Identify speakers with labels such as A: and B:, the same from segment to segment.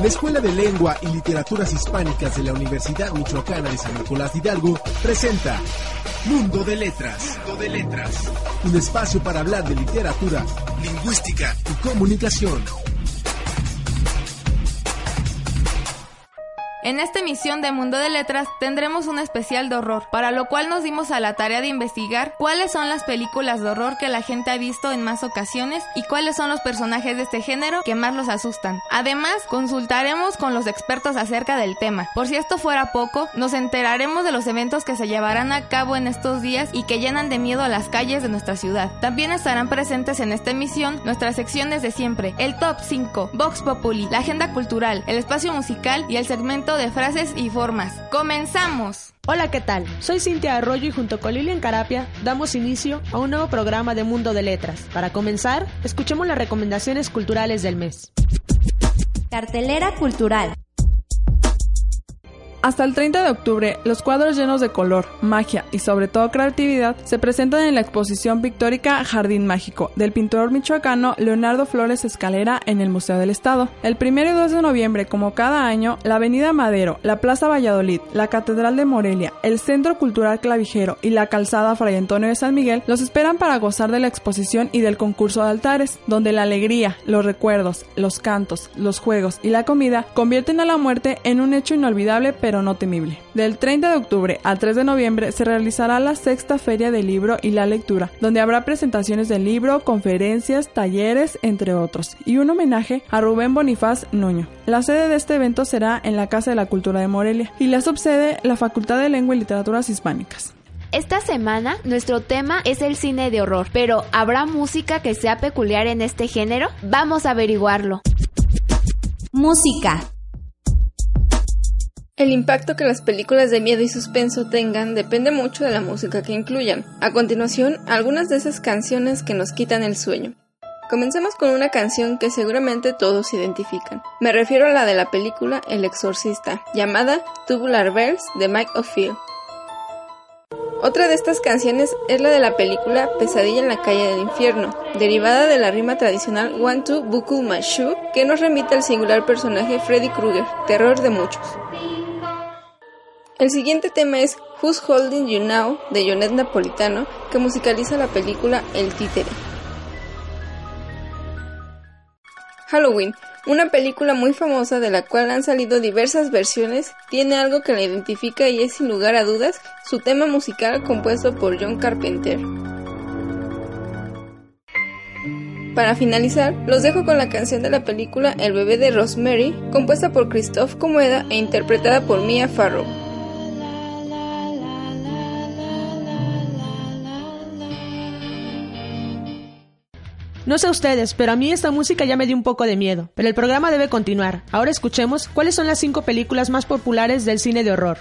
A: La Escuela de Lengua y Literaturas Hispánicas de la Universidad Michoacana de San Nicolás de Hidalgo presenta Mundo de Letras. Mundo de Letras. Un espacio para hablar de literatura, lingüística y comunicación.
B: En esta emisión de Mundo de Letras tendremos un especial de horror, para lo cual nos dimos a la tarea de investigar cuáles son las películas de horror que la gente ha visto en más ocasiones y cuáles son los personajes de este género que más los asustan. Además, consultaremos con los expertos acerca del tema. Por si esto fuera poco, nos enteraremos de los eventos que se llevarán a cabo en estos días y que llenan de miedo a las calles de nuestra ciudad. También estarán presentes en esta emisión nuestras secciones de siempre, el Top 5, Vox Populi, la agenda cultural, el espacio musical y el segmento de frases y formas. ¡Comenzamos!
C: Hola, ¿qué tal? Soy Cintia Arroyo y junto con Lilian Carapia damos inicio a un nuevo programa de Mundo de Letras. Para comenzar, escuchemos las recomendaciones culturales del mes.
D: Cartelera cultural.
E: Hasta el 30 de octubre, los cuadros llenos de color, magia y sobre todo creatividad se presentan en la exposición pictórica Jardín Mágico del pintor michoacano Leonardo Flores Escalera en el Museo del Estado. El 1 y 2 de noviembre, como cada año, la Avenida Madero, la Plaza Valladolid, la Catedral de Morelia, el Centro Cultural Clavijero y la Calzada Fray Antonio de San Miguel los esperan para gozar de la exposición y del concurso de altares, donde la alegría, los recuerdos, los cantos, los juegos y la comida convierten a la muerte en un hecho inolvidable no temible. Del 30 de octubre al 3 de noviembre se realizará la sexta Feria del Libro y la Lectura, donde habrá presentaciones del libro, conferencias, talleres, entre otros, y un homenaje a Rubén Bonifaz Nuño. La sede de este evento será en la Casa de la Cultura de Morelia y la subsede la Facultad de Lengua y Literaturas Hispánicas.
D: Esta semana nuestro tema es el cine de horror, pero ¿habrá música que sea peculiar en este género? Vamos a averiguarlo. Música.
B: El impacto que las películas de miedo y suspenso tengan depende mucho de la música que incluyan. A continuación, algunas de esas canciones que nos quitan el sueño. Comencemos con una canción que seguramente todos identifican. Me refiero a la de la película El Exorcista, llamada Tubular Bells de Mike O'Fear. Otra de estas canciones es la de la película Pesadilla en la calle del infierno, derivada de la rima tradicional One Two Buckle My Shoe, que nos remite al singular personaje Freddy Krueger, terror de muchos. El siguiente tema es Who's Holding You Now de Jonet Napolitano, que musicaliza la película El Títere. Halloween, una película muy famosa de la cual han salido diversas versiones, tiene algo que la identifica y es sin lugar a dudas su tema musical compuesto por John Carpenter. Para finalizar, los dejo con la canción de la película El bebé de Rosemary, compuesta por Christoph Comeda e interpretada por Mia Farrow.
C: No sé ustedes, pero a mí esta música ya me dio un poco de miedo. Pero el programa debe continuar. Ahora escuchemos cuáles son las cinco películas más populares del cine de horror.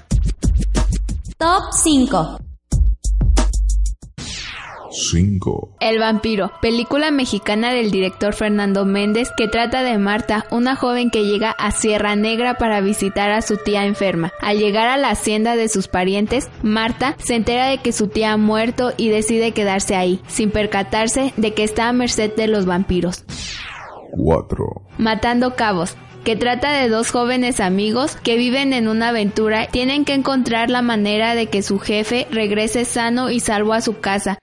D: Top 5.
F: 5.
B: El vampiro, película mexicana del director Fernando Méndez que trata de Marta, una joven que llega a Sierra Negra para visitar a su tía enferma. Al llegar a la hacienda de sus parientes, Marta se entera de que su tía ha muerto y decide quedarse ahí, sin percatarse de que está a merced de los vampiros.
F: 4.
B: Matando cabos, que trata de dos jóvenes amigos que viven en una aventura, tienen que encontrar la manera de que su jefe regrese sano y salvo a su casa.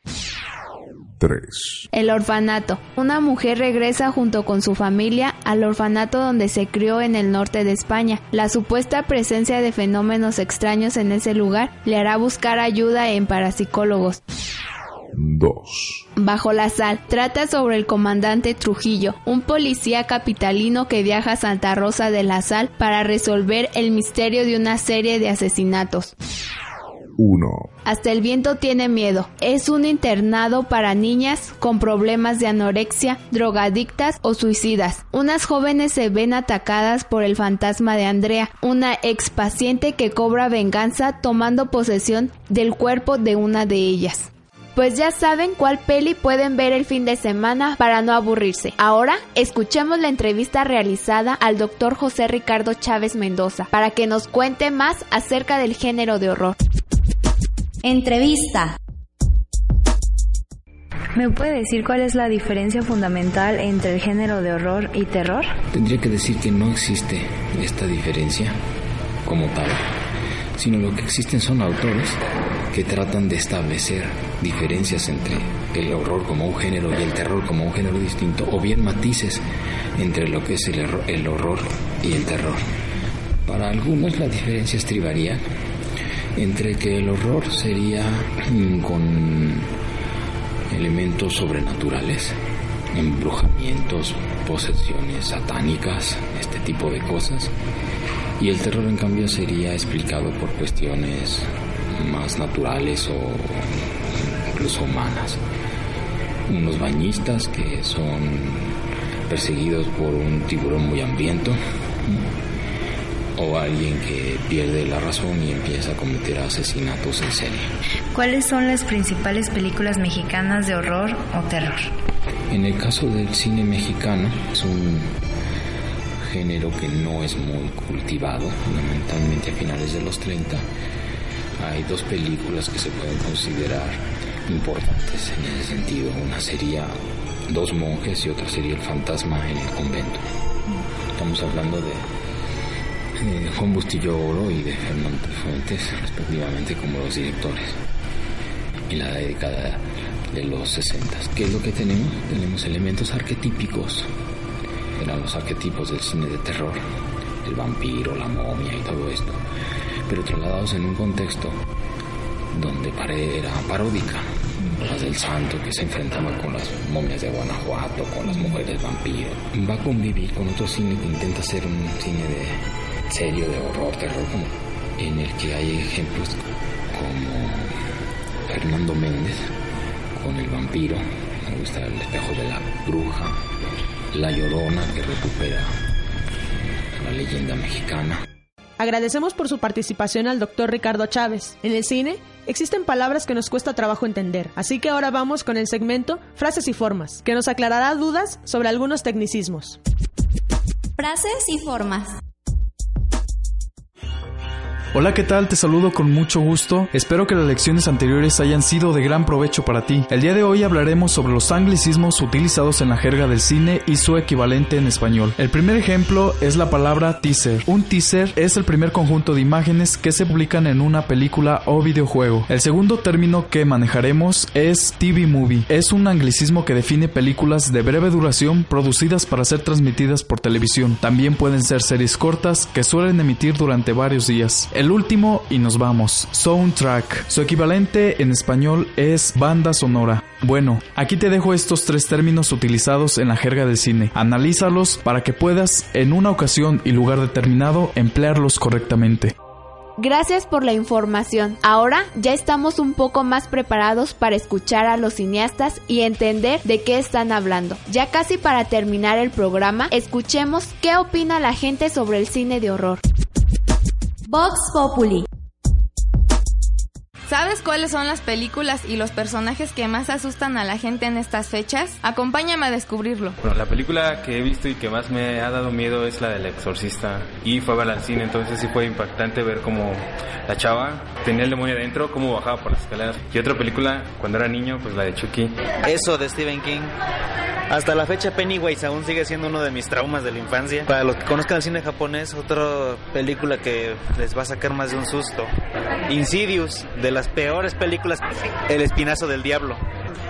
F: 3.
B: El orfanato. Una mujer regresa junto con su familia al orfanato donde se crió en el norte de España. La supuesta presencia de fenómenos extraños en ese lugar le hará buscar ayuda en parapsicólogos.
F: 2.
B: Bajo la sal trata sobre el comandante Trujillo, un policía capitalino que viaja a Santa Rosa de la Sal para resolver el misterio de una serie de asesinatos.
F: 1.
D: Hasta el viento tiene miedo. Es un internado para niñas con problemas de anorexia, drogadictas o suicidas. Unas jóvenes se ven atacadas por el fantasma de Andrea, una ex paciente que cobra venganza tomando posesión del cuerpo de una de ellas. Pues ya saben cuál peli pueden ver el fin de semana para no aburrirse. Ahora escuchemos la entrevista realizada al doctor José Ricardo Chávez Mendoza para que nos cuente más acerca del género de horror.
G: Entrevista. ¿Me puede decir cuál es la diferencia fundamental entre el género de horror y terror?
H: Tendría que decir que no existe esta diferencia como tal, sino lo que existen son autores que tratan de establecer diferencias entre el horror como un género y el terror como un género distinto, o bien matices entre lo que es el, el horror y el terror. Para algunos la diferencia estribaría entre que el horror sería mm, con elementos sobrenaturales, embrujamientos, posesiones satánicas, este tipo de cosas, y el terror en cambio sería explicado por cuestiones más naturales o incluso humanas. Unos bañistas que son perseguidos por un tiburón muy hambriento o alguien que pierde la razón y empieza a cometer asesinatos en serie.
G: ¿Cuáles son las principales películas mexicanas de horror o terror?
H: En el caso del cine mexicano, es un género que no es muy cultivado, fundamentalmente a finales de los 30. Hay dos películas que se pueden considerar importantes en ese sentido. Una sería Dos monjes y otra sería El fantasma en el convento. Estamos hablando de eh, Juan Bustillo Oro y de Fernando Fuentes, respectivamente, como los directores. En la década de los 60. ¿Qué es lo que tenemos? Tenemos elementos arquetípicos. Eran los arquetipos del cine de terror. El vampiro, la momia y todo esto. Pero trasladados en un contexto donde era paródica. Las del santo que se enfrentaba con las momias de Guanajuato, con las mujeres vampiros. Va a convivir con otro cine que intenta ser un cine de serio de horror, terror, en el que hay ejemplos como Fernando Méndez con el vampiro, me gusta el espejo de la bruja, la llorona que recupera la leyenda mexicana.
C: Agradecemos por su participación al doctor Ricardo Chávez. En el cine existen palabras que nos cuesta trabajo entender, así que ahora vamos con el segmento Frases y Formas, que nos aclarará dudas sobre algunos tecnicismos.
G: Frases y formas.
I: Hola, ¿qué tal? Te saludo con mucho gusto. Espero que las lecciones anteriores hayan sido de gran provecho para ti. El día de hoy hablaremos sobre los anglicismos utilizados en la jerga del cine y su equivalente en español. El primer ejemplo es la palabra teaser. Un teaser es el primer conjunto de imágenes que se publican en una película o videojuego. El segundo término que manejaremos es TV movie. Es un anglicismo que define películas de breve duración producidas para ser transmitidas por televisión. También pueden ser series cortas que suelen emitir durante varios días. Último y nos vamos. Soundtrack. Su equivalente en español es banda sonora. Bueno, aquí te dejo estos tres términos utilizados en la jerga del cine. Analízalos para que puedas en una ocasión y lugar determinado emplearlos correctamente.
D: Gracias por la información. Ahora ya estamos un poco más preparados para escuchar a los cineastas y entender de qué están hablando. Ya casi para terminar el programa, escuchemos qué opina la gente sobre el cine de horror.
G: Vox Populi.
B: ¿Sabes cuáles son las películas y los personajes que más asustan a la gente en estas fechas? Acompáñame a descubrirlo.
J: Bueno, la película que he visto y que más me ha dado miedo es la del exorcista. Y fue a ver al cine, entonces sí fue impactante ver cómo la chava tenía el demonio adentro, cómo bajaba por las escaleras. Y otra película, cuando era niño, pues la de Chucky.
K: Eso de Stephen King. Hasta la fecha Pennywise aún sigue siendo uno de mis traumas de la infancia. Para los que conozcan el cine japonés, otra película que les va a sacar más de un susto. Insidious, de las peores películas, El Espinazo del Diablo.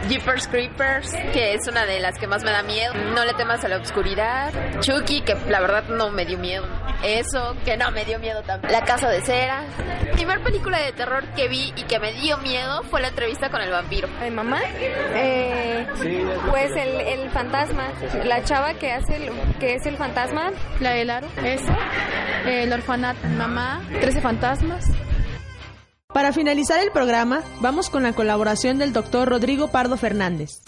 L: Jeepers Creepers, que es una de las que más me da miedo. No le temas a la oscuridad. Chucky, que la verdad no me dio miedo. Eso, que no me dio miedo también. La Casa de Cera. La primera película de terror que vi y que me dio miedo fue la entrevista con el vampiro.
M: ¿Mi mamá? Eh, pues el, el, fantasma. La chava que hace el, que es el fantasma.
N: La del aro. Eso. El orfanato. Mamá. Trece fantasmas.
C: Para finalizar el programa, vamos con la colaboración del doctor Rodrigo Pardo Fernández.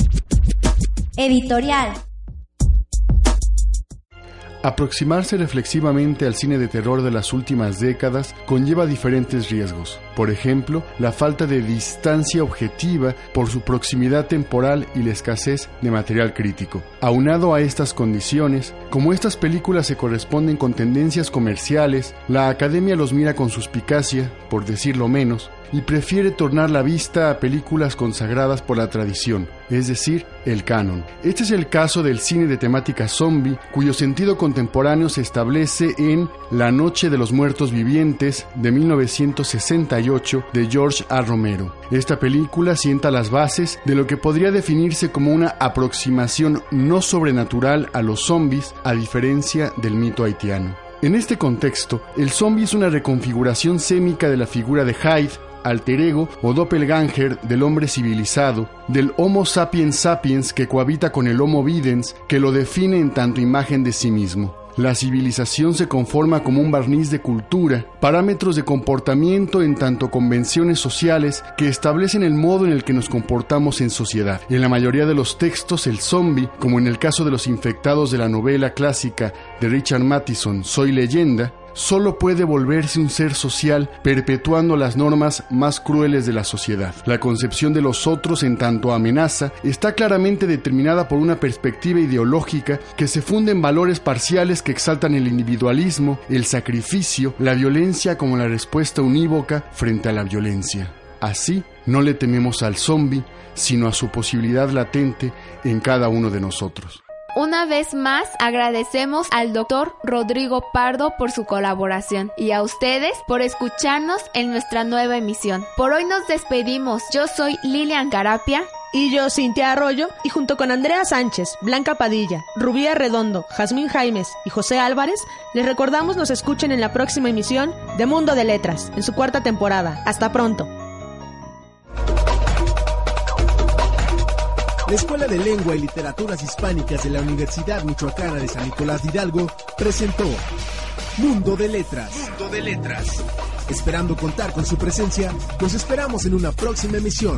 N: Editorial.
O: Aproximarse reflexivamente al cine de terror de las últimas décadas conlleva diferentes riesgos. Por ejemplo, la falta de distancia objetiva por su proximidad temporal y la escasez de material crítico. Aunado a estas condiciones, como estas películas se corresponden con tendencias comerciales, la academia los mira con suspicacia, por decirlo menos, y prefiere tornar la vista a películas consagradas por la tradición, es decir, el canon. Este es el caso del cine de temática zombie, cuyo sentido contemporáneo se establece en La Noche de los Muertos Vivientes de 1968 de George A. Romero. Esta película sienta las bases de lo que podría definirse como una aproximación no sobrenatural a los zombies, a diferencia del mito haitiano. En este contexto, el zombie es una reconfiguración sémica de la figura de Hyde, alter ego o doppelganger del hombre civilizado, del Homo sapiens sapiens que cohabita con el Homo videns, que lo define en tanto imagen de sí mismo. La civilización se conforma como un barniz de cultura, parámetros de comportamiento en tanto convenciones sociales que establecen el modo en el que nos comportamos en sociedad. En la mayoría de los textos, el zombie, como en el caso de los infectados de la novela clásica de Richard Matheson, Soy leyenda, solo puede volverse un ser social perpetuando las normas más crueles de la sociedad. La concepción de los otros en tanto amenaza está claramente determinada por una perspectiva ideológica que se funde en valores parciales que exaltan el individualismo, el sacrificio, la violencia como la respuesta unívoca frente a la violencia. Así, no le tememos al zombi, sino a su posibilidad latente en cada uno de nosotros.
D: Una vez más agradecemos al doctor Rodrigo Pardo por su colaboración y a ustedes por escucharnos en nuestra nueva emisión. Por hoy nos despedimos. Yo soy Lilian Garapia.
C: Y yo, Cintia Arroyo, y junto con Andrea Sánchez, Blanca Padilla, Rubía Redondo, Jazmín Jaimes y José Álvarez, les recordamos nos escuchen en la próxima emisión de Mundo de Letras, en su cuarta temporada. Hasta pronto.
A: La Escuela de Lengua y Literaturas Hispánicas de la Universidad Michoacana de San Nicolás de Hidalgo presentó Mundo de Letras. Mundo de Letras. Esperando contar con su presencia, los esperamos en una próxima emisión.